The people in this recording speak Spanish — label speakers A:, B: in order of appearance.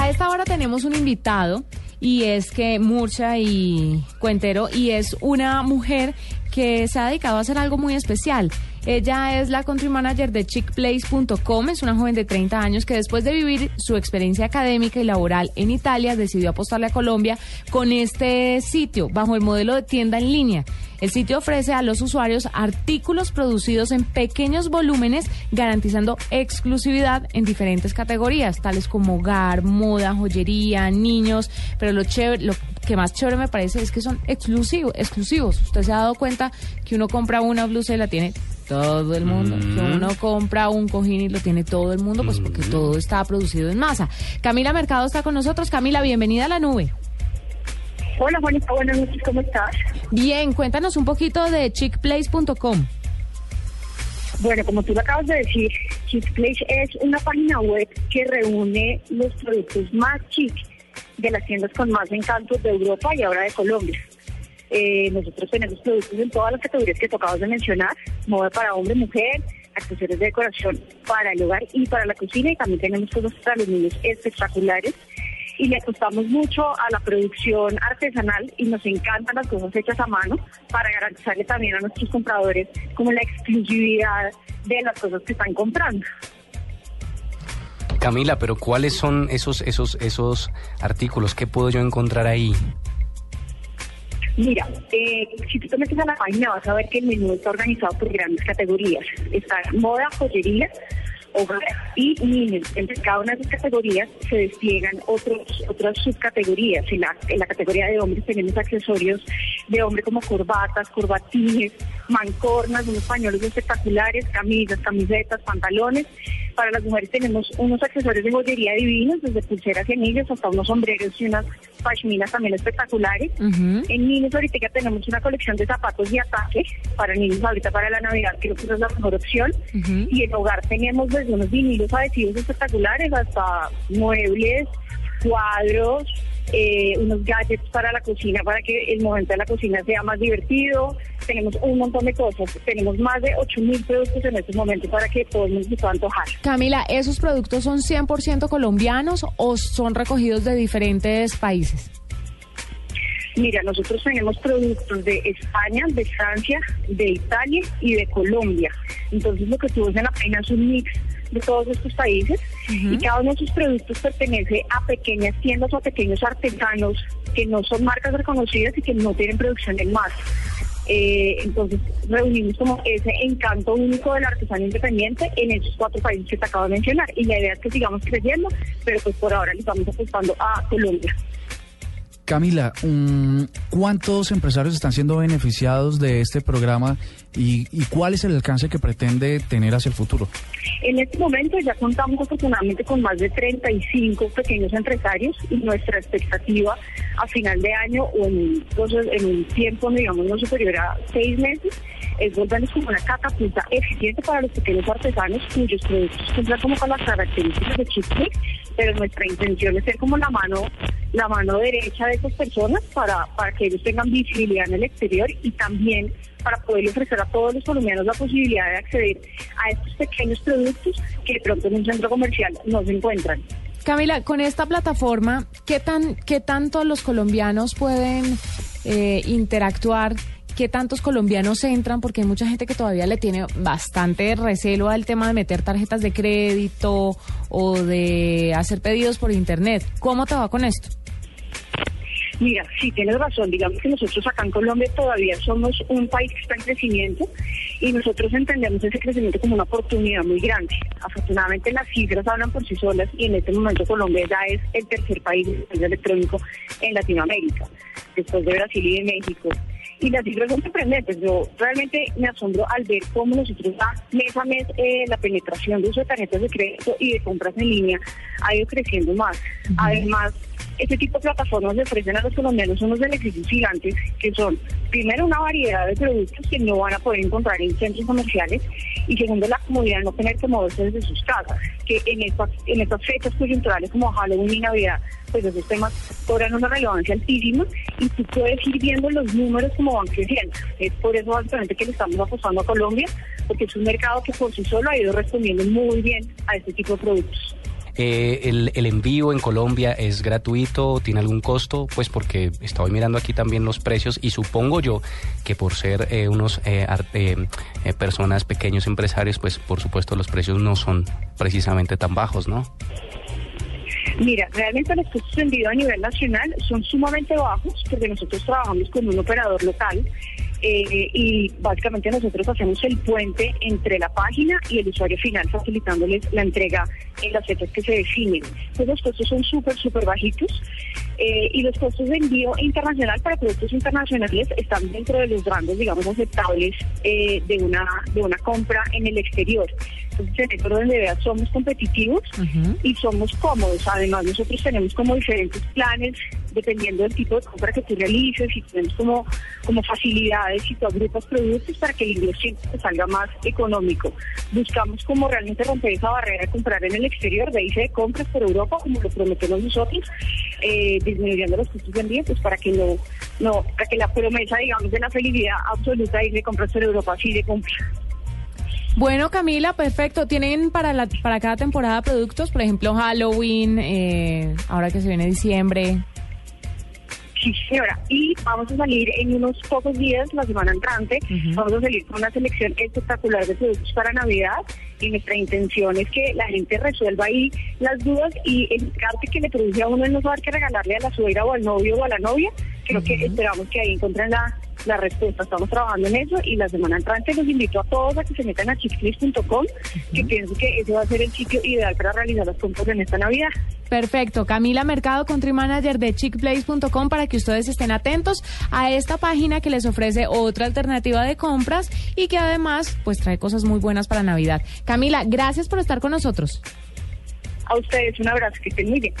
A: a esta hora tenemos un invitado y es que Murcha y Cuentero y es una mujer que se ha dedicado a hacer algo muy especial. Ella es la country manager de chickplace.com, es una joven de 30 años que después de vivir su experiencia académica y laboral en Italia decidió apostarle a Colombia con este sitio bajo el modelo de tienda en línea. El sitio ofrece a los usuarios artículos producidos en pequeños volúmenes, garantizando exclusividad en diferentes categorías, tales como hogar, moda, joyería, niños. Pero lo, chévere, lo que más chévere me parece es que son exclusivos. exclusivos. Usted se ha dado cuenta que uno compra una blusa y la tiene todo el mundo. Que uno compra un cojín y lo tiene todo el mundo, pues porque todo está producido en masa. Camila Mercado está con nosotros. Camila, bienvenida a la nube.
B: Hola Juanita, buenas noches, ¿cómo estás?
A: Bien, cuéntanos un poquito de chickplace.com.
B: Bueno, como tú lo acabas de decir, Chickplace es una página web que reúne los productos más chic de las tiendas con más encantos de Europa y ahora de Colombia. Eh, nosotros tenemos productos en todas las categorías que tocabas de mencionar, moda para hombre, mujer, accesorios de decoración para el hogar y para la cocina y también tenemos cosas para los niños espectaculares y le apostamos mucho a la producción artesanal y nos encantan las cosas hechas a mano para garantizarle también a nuestros compradores como la exclusividad de las cosas que están comprando.
C: Camila, pero ¿cuáles son esos esos esos artículos? ¿Qué puedo yo encontrar ahí?
B: Mira, eh, si tú te metes a la página vas a ver que el menú está organizado por grandes categorías. Está moda, joyería, hogar y niños. Entre cada una de esas categorías se despliegan otros, otras subcategorías. En la, en la categoría de hombres tenemos accesorios de hombre como corbatas, corbatines, mancornas, unos pañuelos espectaculares, camisas, camisetas, pantalones. Para las mujeres tenemos unos accesorios de joyería divinos, desde pulseras y anillos hasta unos sombreros y unas pashminas también espectaculares. En niños ahorita ya tenemos una colección de zapatos y ataque para niños ahorita para la Navidad, creo que esa es la mejor opción. Y en hogar tenemos desde unos vinilos adhesivos espectaculares hasta muebles, cuadros, eh, unos gadgets para la cocina para que el momento de la cocina sea más divertido. Tenemos un montón de cosas. Tenemos más de 8.000 productos en este momento para que todo el mundo se pueda antojar.
A: Camila, ¿esos productos son 100% colombianos o son recogidos de diferentes países?
B: Mira, nosotros tenemos productos de España, de Francia, de Italia y de Colombia. Entonces lo que tú ves en la página es un mix de todos estos países y cada uno de sus productos pertenece a pequeñas tiendas o a pequeños artesanos que no son marcas reconocidas y que no tienen producción en masa. Eh, entonces reunimos como ese encanto único del artesano independiente en esos cuatro países que te acabo de mencionar y la idea es que sigamos creciendo, pero pues por ahora le estamos apostando a Colombia.
D: Camila, um, ¿cuántos empresarios están siendo beneficiados de este programa y, y, cuál es el alcance que pretende tener hacia el futuro?
B: En este momento ya contamos afortunadamente con más de 35 pequeños empresarios y nuestra expectativa a final de año o en, en un tiempo, digamos, no superior a seis meses, es volvernos como una catapulta eficiente para los pequeños artesanos cuyos productos cumplan como con las características de Chip pero nuestra intención es ser como la mano la mano derecha de esas personas para, para que ellos tengan visibilidad en el exterior y también para poder ofrecer a todos los colombianos la posibilidad de acceder a estos pequeños productos que de pronto en un centro comercial no se encuentran.
A: Camila, con esta plataforma, ¿qué, tan, qué tanto los colombianos pueden eh, interactuar? ¿Qué tantos colombianos entran? Porque hay mucha gente que todavía le tiene bastante recelo al tema de meter tarjetas de crédito o de hacer pedidos por internet. ¿Cómo te va con esto?
B: Mira, sí tienes razón. Digamos que nosotros acá en Colombia todavía somos un país que está en crecimiento y nosotros entendemos ese crecimiento como una oportunidad muy grande. Afortunadamente las cifras hablan por sí solas y en este momento Colombia ya es el tercer país de electrónico en Latinoamérica, después de Brasil y de México y las cifras son sorprendentes. Yo realmente me asombro al ver cómo nosotros mes a mes eh, la penetración de uso de tarjetas de crédito y de compras en línea ha ido creciendo más. Además, este tipo de plataformas le ofrecen a los colombianos unos beneficios gigantes que son, primero, una variedad de productos que no van a poder encontrar en centros comerciales y segundo, la comodidad de no tener que moverse desde sus casas, que en estas, en estas fechas coyunturales como Halloween y Navidad, pues esos temas cobran una relevancia altísima y tú puedes ir viendo los números como van creciendo. Es por eso básicamente que le estamos apostando a Colombia, porque es un mercado que por sí solo ha ido respondiendo muy bien a este tipo de productos.
C: Eh, el, el envío en Colombia es gratuito, tiene algún costo, pues porque estoy mirando aquí también los precios y supongo yo que por ser eh, unos eh, ar- eh, eh, personas pequeños empresarios, pues por supuesto los precios no son precisamente tan bajos, ¿no?
B: Mira, realmente los costos de envío a nivel nacional son sumamente bajos porque nosotros trabajamos con un operador local eh, y básicamente nosotros hacemos el puente entre la página y el usuario final, facilitándoles la entrega en las fechas que se definen. Entonces los costos son súper, súper bajitos eh, y los costos de envío internacional para productos internacionales están dentro de los rangos, digamos, aceptables eh, de, una, de una compra en el exterior. El orden de ideas somos competitivos y somos cómodos. Además, nosotros tenemos como diferentes planes dependiendo del tipo de compra que tú realices y tenemos como, como facilidades y tú agrupas productos para que el ingreso siempre te salga más económico. Buscamos como realmente romper esa barrera de comprar en el exterior, de irse de compras por Europa, como lo prometemos nosotros, eh, disminuyendo los costos de envío, pues para que no, no, para que la promesa, digamos, de la felicidad absoluta de ir de compras por Europa, sí de compra.
A: Bueno, Camila, perfecto. ¿Tienen para, la, para cada temporada productos? Por ejemplo, Halloween, eh, ahora que se viene diciembre.
B: Sí, señora. Y vamos a salir en unos pocos días, la semana entrante, vamos a salir con una selección espectacular de productos para Navidad. Y nuestra intención es que la gente resuelva ahí las dudas y el arte que le produce a uno no saber qué regalarle a la suegra o al novio o a la novia. Creo que esperamos que ahí encuentren la, la respuesta. Estamos trabajando en eso y la semana entrante los invito a todos a que se metan a chickflix.com, que pienso que ese va a ser el sitio ideal para realizar las compras en esta Navidad.
A: Perfecto. Camila Mercado, country manager de chickplace.com para que ustedes estén atentos a esta página que les ofrece otra alternativa de compras y que además pues trae cosas muy buenas para Navidad. Camila, gracias por estar con nosotros.
B: A ustedes un abrazo, que estén muy bien.